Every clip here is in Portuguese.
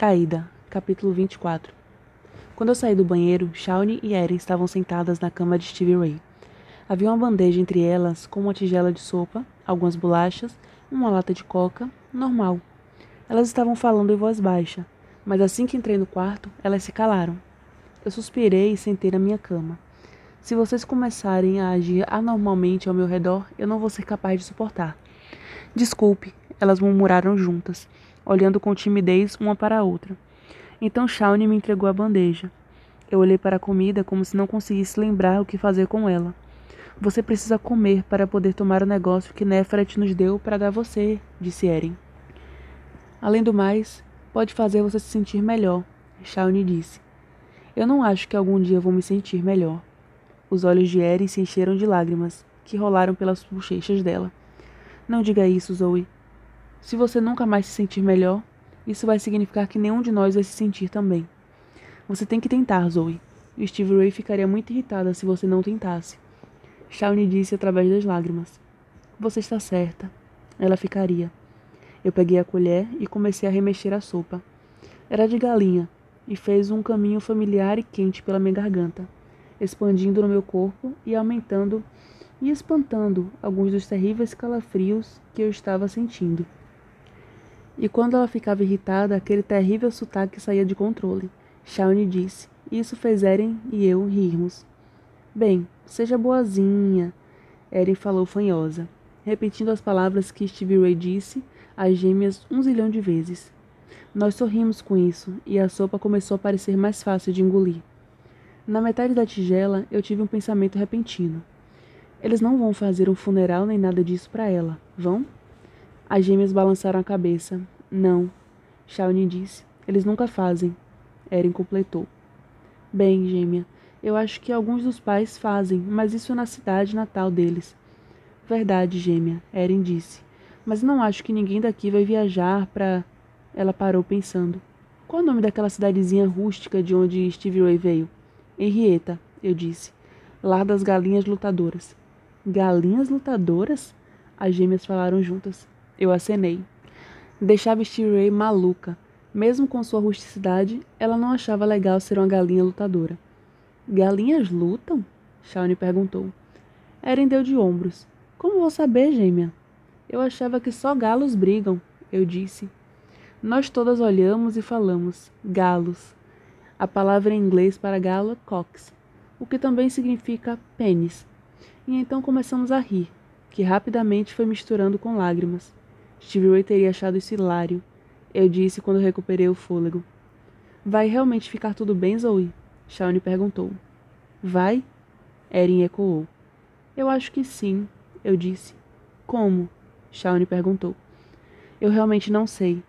Traída, capítulo 24. Quando eu saí do banheiro, Shawnee e Erin estavam sentadas na cama de Stevie Ray. Havia uma bandeja entre elas com uma tigela de sopa, algumas bolachas, uma lata de coca, normal. Elas estavam falando em voz baixa, mas assim que entrei no quarto, elas se calaram. Eu suspirei e sentei na minha cama. Se vocês começarem a agir anormalmente ao meu redor, eu não vou ser capaz de suportar. Desculpe, elas murmuraram juntas olhando com timidez uma para a outra. Então Shawnee me entregou a bandeja. Eu olhei para a comida como se não conseguisse lembrar o que fazer com ela. Você precisa comer para poder tomar o negócio que Nefret nos deu para dar você, disse Eren. Além do mais, pode fazer você se sentir melhor, Shawnee disse. Eu não acho que algum dia vou me sentir melhor. Os olhos de Eren se encheram de lágrimas, que rolaram pelas bochechas dela. Não diga isso, Zoe. Se você nunca mais se sentir melhor, isso vai significar que nenhum de nós vai se sentir também. Você tem que tentar, Zoe. E Steve Ray ficaria muito irritada se você não tentasse. Shawnee disse através das lágrimas. Você está certa. Ela ficaria. Eu peguei a colher e comecei a remexer a sopa. Era de galinha e fez um caminho familiar e quente pela minha garganta, expandindo no meu corpo e aumentando e espantando alguns dos terríveis calafrios que eu estava sentindo. E quando ela ficava irritada, aquele terrível sotaque saía de controle. Shawnee disse. Isso fez Eren e eu rirmos. Bem, seja boazinha, Eren falou fanhosa, repetindo as palavras que Stevie Ray disse às gêmeas um zilhão de vezes. Nós sorrimos com isso, e a sopa começou a parecer mais fácil de engolir. Na metade da tigela, eu tive um pensamento repentino. Eles não vão fazer um funeral nem nada disso para ela, vão? As gêmeas balançaram a cabeça. Não, Shawnee disse. Eles nunca fazem. Eren completou. Bem, gêmea, eu acho que alguns dos pais fazem, mas isso é na cidade natal deles. Verdade, gêmea, Eren disse. Mas não acho que ninguém daqui vai viajar para. Ela parou pensando. Qual o nome daquela cidadezinha rústica de onde Steve Ray veio? Henrietta, eu disse. Lar das galinhas lutadoras. Galinhas lutadoras? As gêmeas falaram juntas. Eu acenei. Deixava Stevie Ray maluca. Mesmo com sua rusticidade, ela não achava legal ser uma galinha lutadora. Galinhas lutam? Shawnee perguntou. Eren deu de ombros. Como vou saber, gêmea? Eu achava que só galos brigam, eu disse. Nós todas olhamos e falamos. Galos. A palavra em inglês para galo é cox, o que também significa pênis. E então começamos a rir, que rapidamente foi misturando com lágrimas. Steve Ray teria achado isso hilário. Eu disse quando recuperei o fôlego. Vai realmente ficar tudo bem, Zoe? Shawnee perguntou. Vai? Erin ecoou. Eu acho que sim, eu disse. Como? Shawnee perguntou. Eu realmente não sei.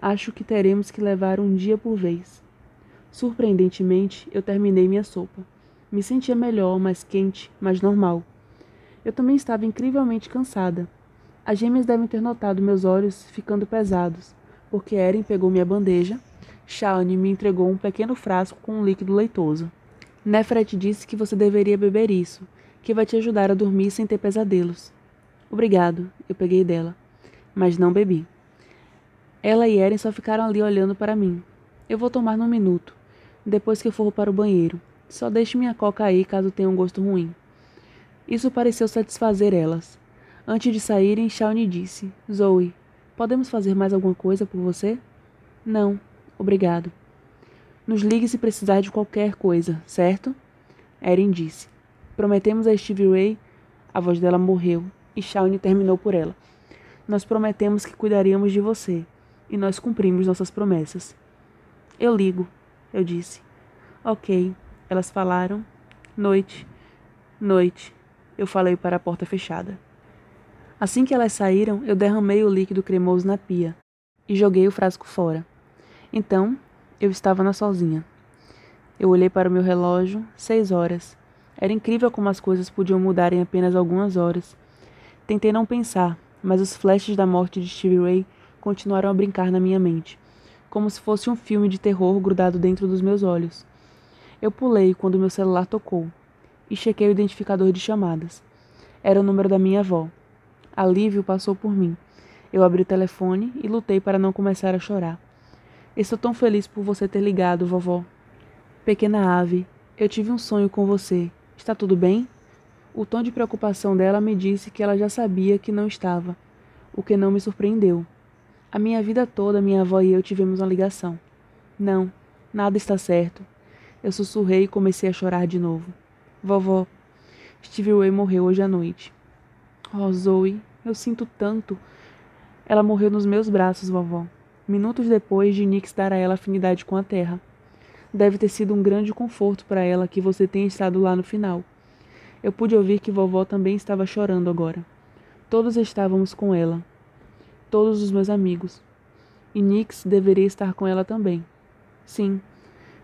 Acho que teremos que levar um dia por vez. Surpreendentemente, eu terminei minha sopa. Me sentia melhor, mais quente, mais normal. Eu também estava incrivelmente cansada. As gêmeas devem ter notado meus olhos ficando pesados, porque Eren pegou minha bandeja. Shawnee me entregou um pequeno frasco com um líquido leitoso. Nefret disse que você deveria beber isso, que vai te ajudar a dormir sem ter pesadelos. Obrigado, eu peguei dela, mas não bebi. Ela e Eren só ficaram ali olhando para mim. Eu vou tomar num minuto, depois que eu for para o banheiro. Só deixe minha coca aí caso tenha um gosto ruim. Isso pareceu satisfazer elas. Antes de saírem, Shawnee disse: Zoe, podemos fazer mais alguma coisa por você? Não, obrigado. Nos ligue se precisar de qualquer coisa, certo? Erin disse. Prometemos a Stevie Ray. A voz dela morreu e Shawnee terminou por ela. Nós prometemos que cuidaríamos de você e nós cumprimos nossas promessas. Eu ligo, eu disse. Ok, elas falaram. Noite, noite. Eu falei para a porta fechada. Assim que elas saíram, eu derramei o líquido cremoso na pia e joguei o frasco fora. Então, eu estava na sozinha. Eu olhei para o meu relógio, seis horas. Era incrível como as coisas podiam mudar em apenas algumas horas. Tentei não pensar, mas os flashes da morte de Stevie Ray continuaram a brincar na minha mente, como se fosse um filme de terror grudado dentro dos meus olhos. Eu pulei quando meu celular tocou e chequei o identificador de chamadas. Era o número da minha avó. Alívio passou por mim. Eu abri o telefone e lutei para não começar a chorar. Estou tão feliz por você ter ligado, vovó. Pequena ave, eu tive um sonho com você. Está tudo bem? O tom de preocupação dela me disse que ela já sabia que não estava, o que não me surpreendeu. A minha vida toda, minha avó e eu tivemos uma ligação. Não, nada está certo. Eu sussurrei e comecei a chorar de novo. Vovó, Stevie Ray morreu hoje à noite. Oh, Zoe, eu sinto tanto. Ela morreu nos meus braços, vovó. Minutos depois de Nix dar a ela afinidade com a terra. Deve ter sido um grande conforto para ela que você tenha estado lá no final. Eu pude ouvir que vovó também estava chorando agora. Todos estávamos com ela. Todos os meus amigos. E Nix deveria estar com ela também. Sim,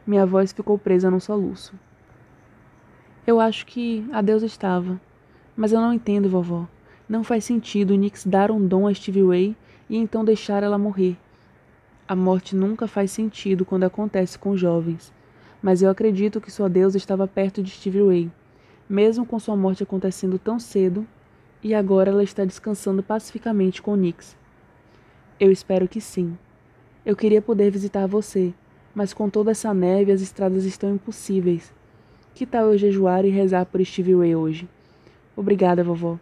minha voz ficou presa num soluço. Eu acho que a Deus estava. Mas eu não entendo, vovó. Não faz sentido Nix dar um dom a Stevie Ray e então deixar ela morrer. A morte nunca faz sentido quando acontece com jovens, mas eu acredito que sua deusa estava perto de Stevie Ray, mesmo com sua morte acontecendo tão cedo, e agora ela está descansando pacificamente com Nix. Eu espero que sim. Eu queria poder visitar você, mas com toda essa neve as estradas estão impossíveis. Que tal eu jejuar e rezar por Stevie Ray hoje? Obrigada, vovó.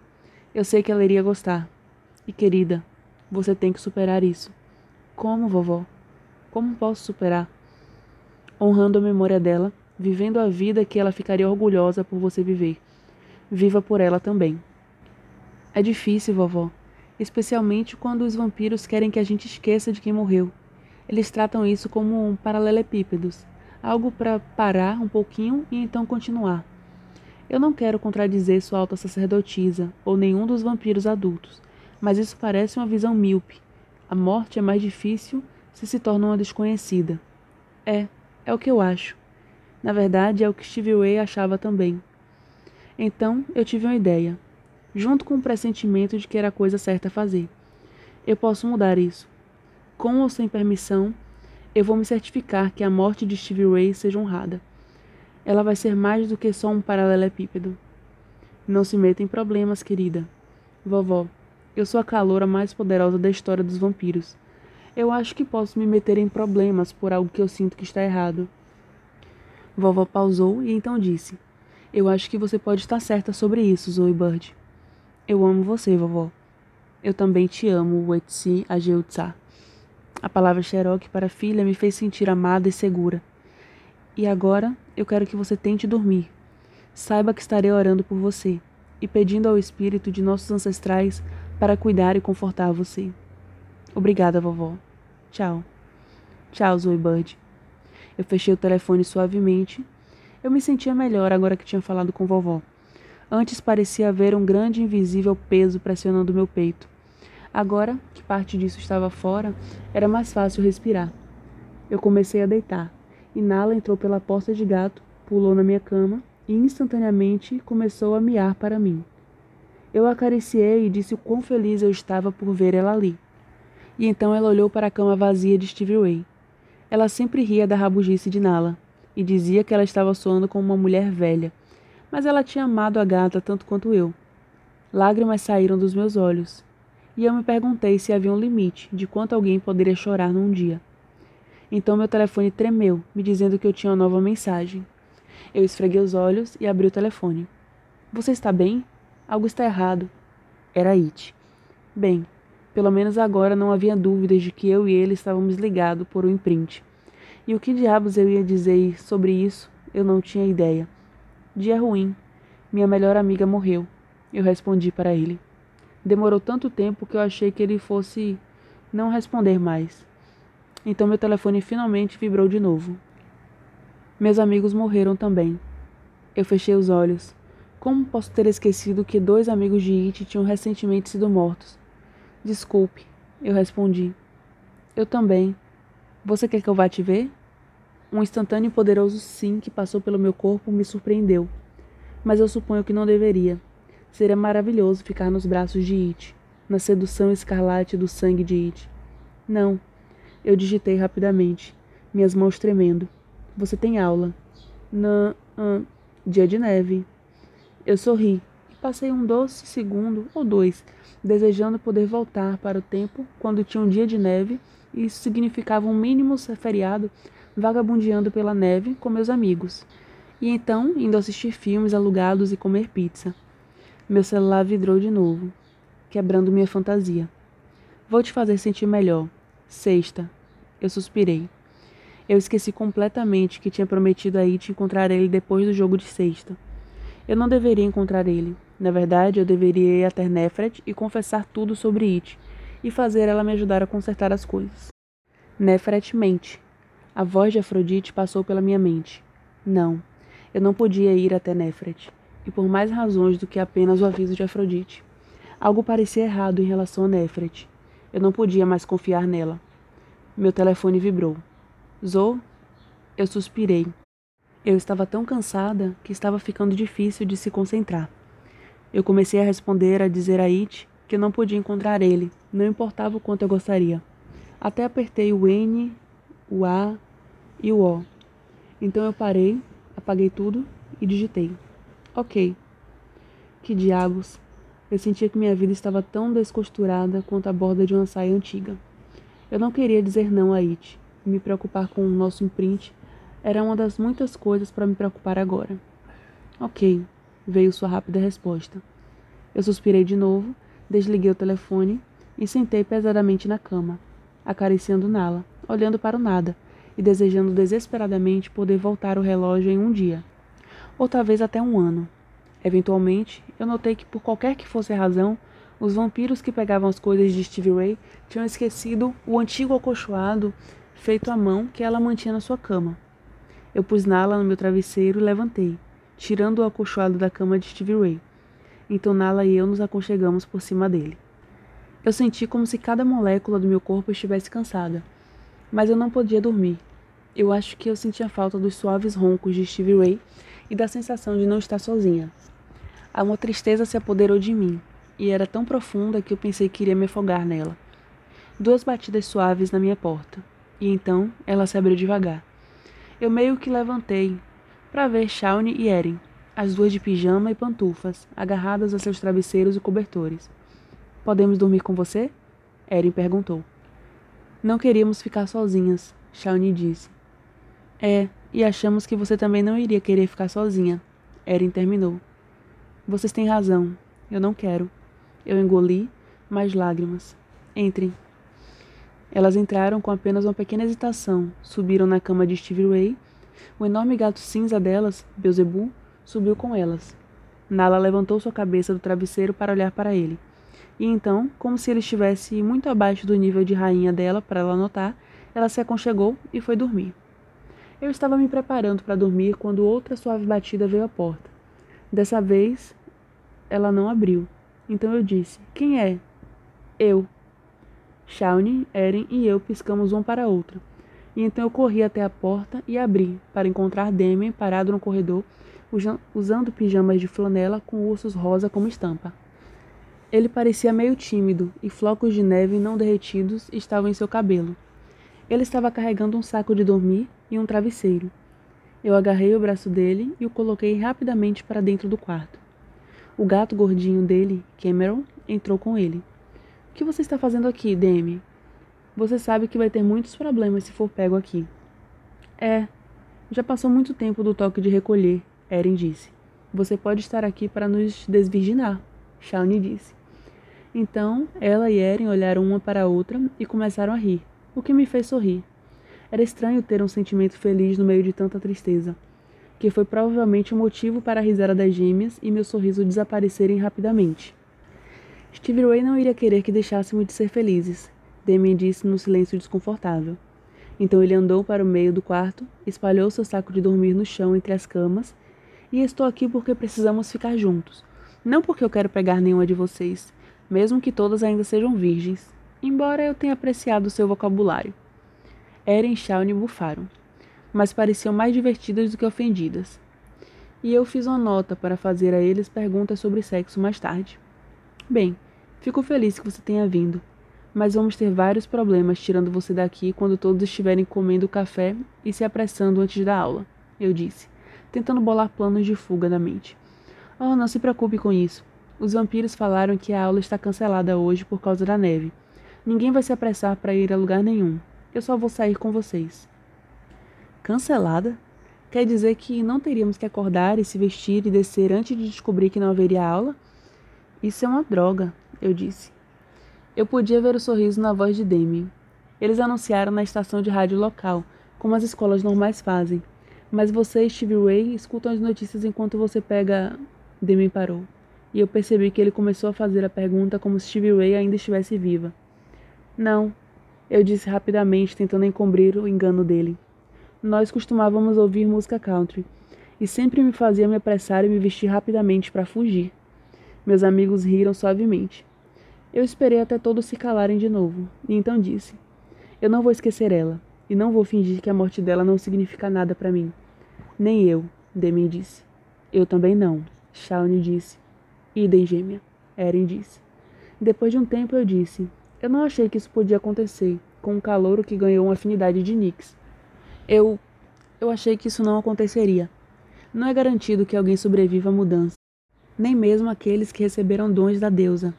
Eu sei que ela iria gostar. E querida, você tem que superar isso. Como, vovó? Como posso superar? Honrando a memória dela, vivendo a vida que ela ficaria orgulhosa por você viver. Viva por ela também. É difícil, vovó, especialmente quando os vampiros querem que a gente esqueça de quem morreu. Eles tratam isso como um paralelepípedos, algo para parar um pouquinho e então continuar. Eu não quero contradizer sua alta sacerdotisa ou nenhum dos vampiros adultos, mas isso parece uma visão míope a morte é mais difícil se se torna uma desconhecida. É, é o que eu acho. Na verdade, é o que Stevie Ray achava também. Então, eu tive uma ideia, junto com o pressentimento de que era a coisa certa a fazer. Eu posso mudar isso. Com ou sem permissão, eu vou me certificar que a morte de Stevie Ray seja honrada. Ela vai ser mais do que só um paralelepípedo. Não se meta em problemas, querida. Vovó, eu sou a caloura mais poderosa da história dos vampiros. Eu acho que posso me meter em problemas por algo que eu sinto que está errado. Vovó pausou e então disse: Eu acho que você pode estar certa sobre isso, Zoe Bird. Eu amo você, vovó. Eu também te amo, Wetsi Ajeutsa. A palavra Cherokee para filha me fez sentir amada e segura. E agora eu quero que você tente dormir. Saiba que estarei orando por você e pedindo ao espírito de nossos ancestrais para cuidar e confortar você. Obrigada, vovó. Tchau. Tchau, Zoe Bird. Eu fechei o telefone suavemente. Eu me sentia melhor agora que tinha falado com vovó. Antes parecia haver um grande invisível peso pressionando meu peito. Agora que parte disso estava fora, era mais fácil respirar. Eu comecei a deitar, e Nala entrou pela porta de gato, pulou na minha cama e instantaneamente começou a miar para mim. Eu acariciei e disse o quão feliz eu estava por ver ela ali. E então ela olhou para a cama vazia de Stevie Ray. Ela sempre ria da rabugice de Nala e dizia que ela estava soando como uma mulher velha, mas ela tinha amado a gata tanto quanto eu. Lágrimas saíram dos meus olhos, e eu me perguntei se havia um limite de quanto alguém poderia chorar num dia. Então meu telefone tremeu, me dizendo que eu tinha uma nova mensagem. Eu esfreguei os olhos e abri o telefone. Você está bem? Algo está errado. Era It. Bem, pelo menos agora não havia dúvidas de que eu e ele estávamos ligados por um imprint. E o que diabos eu ia dizer sobre isso, eu não tinha ideia. Dia ruim. Minha melhor amiga morreu. Eu respondi para ele. Demorou tanto tempo que eu achei que ele fosse não responder mais. Então meu telefone finalmente vibrou de novo. Meus amigos morreram também. Eu fechei os olhos. Como posso ter esquecido que dois amigos de It tinham recentemente sido mortos? Desculpe, eu respondi. Eu também. Você quer que eu vá te ver? Um instantâneo e poderoso sim que passou pelo meu corpo me surpreendeu. Mas eu suponho que não deveria. Seria maravilhoso ficar nos braços de It, na sedução escarlate do sangue de It. Não. Eu digitei rapidamente, minhas mãos tremendo. Você tem aula. Na. Uh, dia de neve. Eu sorri e passei um doce segundo ou dois, desejando poder voltar para o tempo quando tinha um dia de neve e isso significava um mínimo feriado vagabundeando pela neve com meus amigos. E então indo assistir filmes alugados e comer pizza. Meu celular vidrou de novo, quebrando minha fantasia. Vou te fazer sentir melhor. Sexta. Eu suspirei. Eu esqueci completamente que tinha prometido a It encontrar ele depois do jogo de sexta. Eu não deveria encontrar ele. Na verdade, eu deveria ir até Nefret e confessar tudo sobre It, e fazer ela me ajudar a consertar as coisas. Nefret mente. A voz de Afrodite passou pela minha mente. Não, eu não podia ir até Nefret, e por mais razões do que apenas o aviso de Afrodite. Algo parecia errado em relação a Nefret. Eu não podia mais confiar nela. Meu telefone vibrou. Zo? Eu suspirei. Eu estava tão cansada que estava ficando difícil de se concentrar. Eu comecei a responder, a dizer a It que não podia encontrar ele, não importava o quanto eu gostaria. Até apertei o N, o A e o O. Então eu parei, apaguei tudo e digitei. Ok. Que diabos. Eu sentia que minha vida estava tão descosturada quanto a borda de uma saia antiga. Eu não queria dizer não a It. Me preocupar com o nosso imprint era uma das muitas coisas para me preocupar agora. Ok, veio sua rápida resposta. Eu suspirei de novo, desliguei o telefone e sentei pesadamente na cama, acariciando Nala, olhando para o nada e desejando desesperadamente poder voltar o relógio em um dia, ou talvez até um ano. Eventualmente, eu notei que, por qualquer que fosse a razão, os vampiros que pegavam as coisas de Stevie Ray tinham esquecido o antigo acolchoado feito à mão que ela mantinha na sua cama. Eu pus Nala no meu travesseiro e levantei, tirando o acolchoado da cama de Stevie Ray. Então Nala e eu nos aconchegamos por cima dele. Eu senti como se cada molécula do meu corpo estivesse cansada, mas eu não podia dormir. Eu acho que eu sentia falta dos suaves roncos de Stevie Ray e da sensação de não estar sozinha. Uma tristeza se apoderou de mim, e era tão profunda que eu pensei que iria me afogar nela. Duas batidas suaves na minha porta, e então ela se abriu devagar. Eu meio que levantei para ver Shawnee e Erin, as duas de pijama e pantufas, agarradas a seus travesseiros e cobertores. Podemos dormir com você? Erin perguntou. Não queríamos ficar sozinhas, Shawnee disse. É, e achamos que você também não iria querer ficar sozinha. Erin terminou. Vocês têm razão. Eu não quero. Eu engoli, mais lágrimas. Entrem. Elas entraram com apenas uma pequena hesitação, subiram na cama de Stevie Ray. O enorme gato cinza delas, Beelzebub, subiu com elas. Nala levantou sua cabeça do travesseiro para olhar para ele. E então, como se ele estivesse muito abaixo do nível de rainha dela para ela notar, ela se aconchegou e foi dormir. Eu estava me preparando para dormir quando outra suave batida veio à porta. Dessa vez, ela não abriu. Então eu disse: Quem é? Eu. Shawnee, Eren e eu piscamos um para a outra. E então eu corri até a porta e abri, para encontrar Demian parado no corredor, usando pijamas de flanela com ursos rosa como estampa. Ele parecia meio tímido e flocos de neve não derretidos estavam em seu cabelo. Ele estava carregando um saco de dormir e um travesseiro. Eu agarrei o braço dele e o coloquei rapidamente para dentro do quarto. O gato gordinho dele, Cameron, entrou com ele. O que você está fazendo aqui, Demi? Você sabe que vai ter muitos problemas se for pego aqui. É, já passou muito tempo do toque de recolher, Eren disse. Você pode estar aqui para nos desvirginar, Shawnee disse. Então, ela e Eren olharam uma para a outra e começaram a rir, o que me fez sorrir. Era estranho ter um sentimento feliz no meio de tanta tristeza, que foi provavelmente o motivo para a risada das gêmeas e meu sorriso desaparecerem rapidamente. Steve Ray não iria querer que deixássemos de ser felizes, Demian disse no silêncio desconfortável. Então ele andou para o meio do quarto, espalhou seu saco de dormir no chão entre as camas, e estou aqui porque precisamos ficar juntos. Não porque eu quero pegar nenhuma de vocês, mesmo que todas ainda sejam virgens, embora eu tenha apreciado seu vocabulário. Eren e bufaram, mas pareciam mais divertidas do que ofendidas. E eu fiz uma nota para fazer a eles perguntas sobre sexo mais tarde. Bem, fico feliz que você tenha vindo, mas vamos ter vários problemas tirando você daqui quando todos estiverem comendo café e se apressando antes da aula, eu disse, tentando bolar planos de fuga na mente. Oh, não se preocupe com isso. Os vampiros falaram que a aula está cancelada hoje por causa da neve. Ninguém vai se apressar para ir a lugar nenhum. Eu só vou sair com vocês. Cancelada? Quer dizer que não teríamos que acordar e se vestir e descer antes de descobrir que não haveria aula? Isso é uma droga, eu disse. Eu podia ver o sorriso na voz de Demi. Eles anunciaram na estação de rádio local, como as escolas normais fazem. Mas você e Steve Ray escutam as notícias enquanto você pega. Demi parou. E eu percebi que ele começou a fazer a pergunta como se Steve Ray ainda estivesse viva. Não, eu disse rapidamente, tentando encobrir o engano dele. Nós costumávamos ouvir música country, e sempre me fazia me apressar e me vestir rapidamente para fugir. Meus amigos riram suavemente. Eu esperei até todos se calarem de novo, e então disse: Eu não vou esquecer ela, e não vou fingir que a morte dela não significa nada para mim. Nem eu, Demi disse. Eu também não, Shawnee disse. Idem, gêmea, Erin disse. Depois de um tempo eu disse: Eu não achei que isso podia acontecer, com um calouro que ganhou uma afinidade de Nix. Eu. Eu achei que isso não aconteceria. Não é garantido que alguém sobreviva à mudança, nem mesmo aqueles que receberam dons da deusa,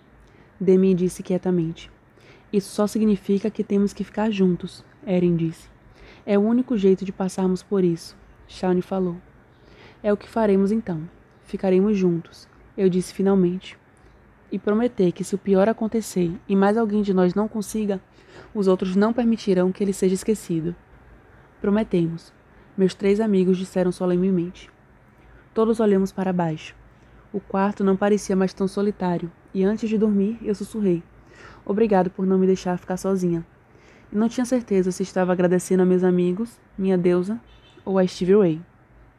Demi disse quietamente. Isso só significa que temos que ficar juntos, Erin disse. É o único jeito de passarmos por isso, Shawnee falou. É o que faremos então. Ficaremos juntos, eu disse finalmente. E prometer que se o pior acontecer e mais alguém de nós não consiga, os outros não permitirão que ele seja esquecido. Prometemos, meus três amigos disseram solenemente. Todos olhamos para baixo. O quarto não parecia mais tão solitário, e antes de dormir eu sussurrei: Obrigado por não me deixar ficar sozinha. E não tinha certeza se estava agradecendo a meus amigos, minha deusa ou a Stevie Ray.